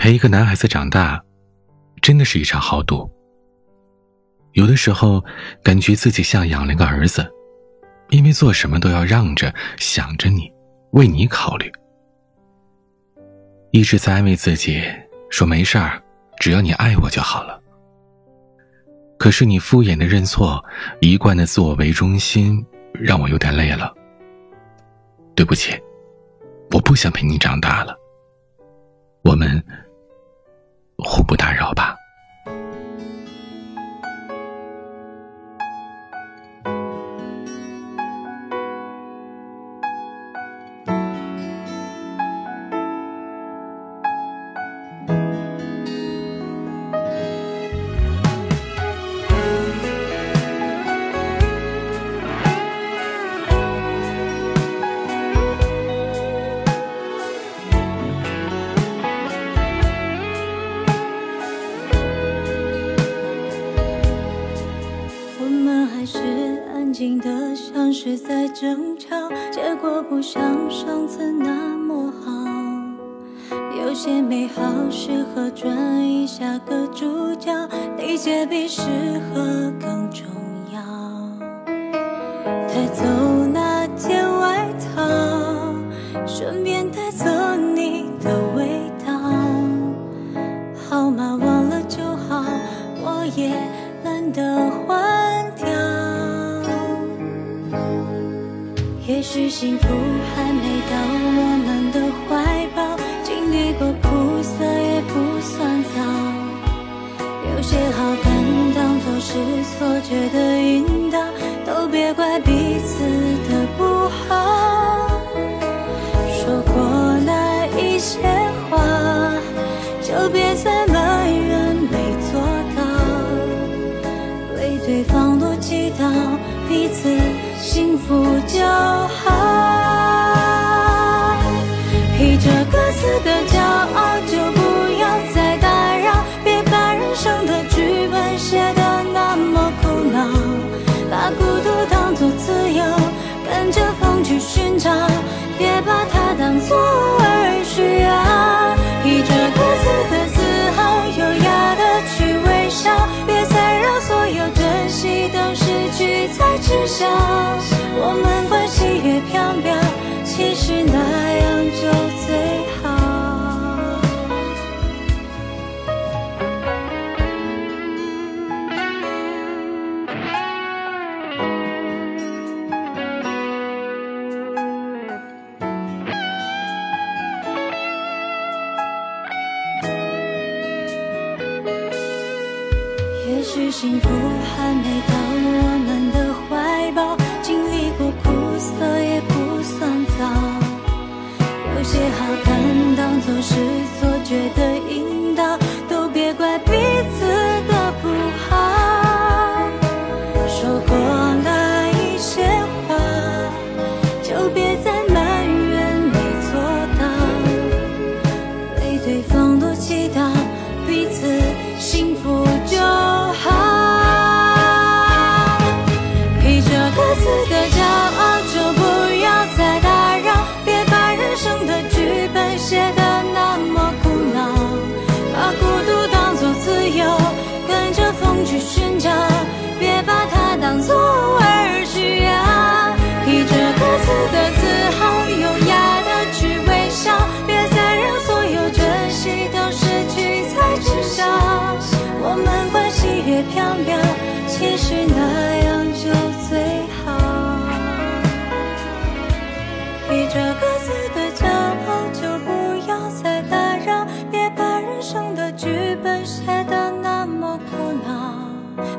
陪一个男孩子长大，真的是一场豪赌。有的时候，感觉自己像养了个儿子，因为做什么都要让着、想着你，为你考虑。一直在安慰自己，说没事儿，只要你爱我就好了。可是你敷衍的认错，一贯的自我为中心，让我有点累了。对不起，我不想陪你长大了。我们互不打扰吧。开始安静的像是在争吵，结果不像上次那么好。有些美好适合转移下个主角，理解比适合更重要。带走那件外套，顺便带走你的味道。号码忘了就好，我也懒得换掉。也许幸福还没到我们的怀抱，经历过苦涩也不算早。有些好感当作是错觉的引的骄傲，就不要再打扰。别把人生的剧本写得那么苦恼，把孤独当作自由，跟着风去寻找。别把它当作儿需要，也许幸福还没到我们的怀抱经历过苦涩也不算糟有些好感当作是错觉的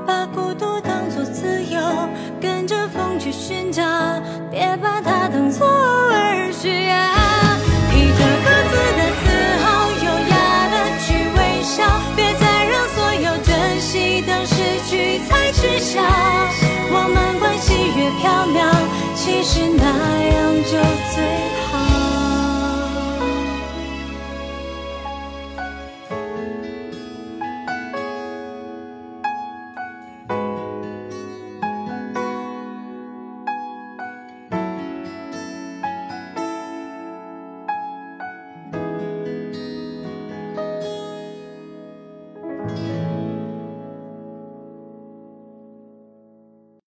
把孤独当作自由，跟着风去寻找，别把它当作儿需要。披着各自的自豪，优雅的去微笑，别再让所有珍惜都失去才知晓。我们关系越飘渺，其实那。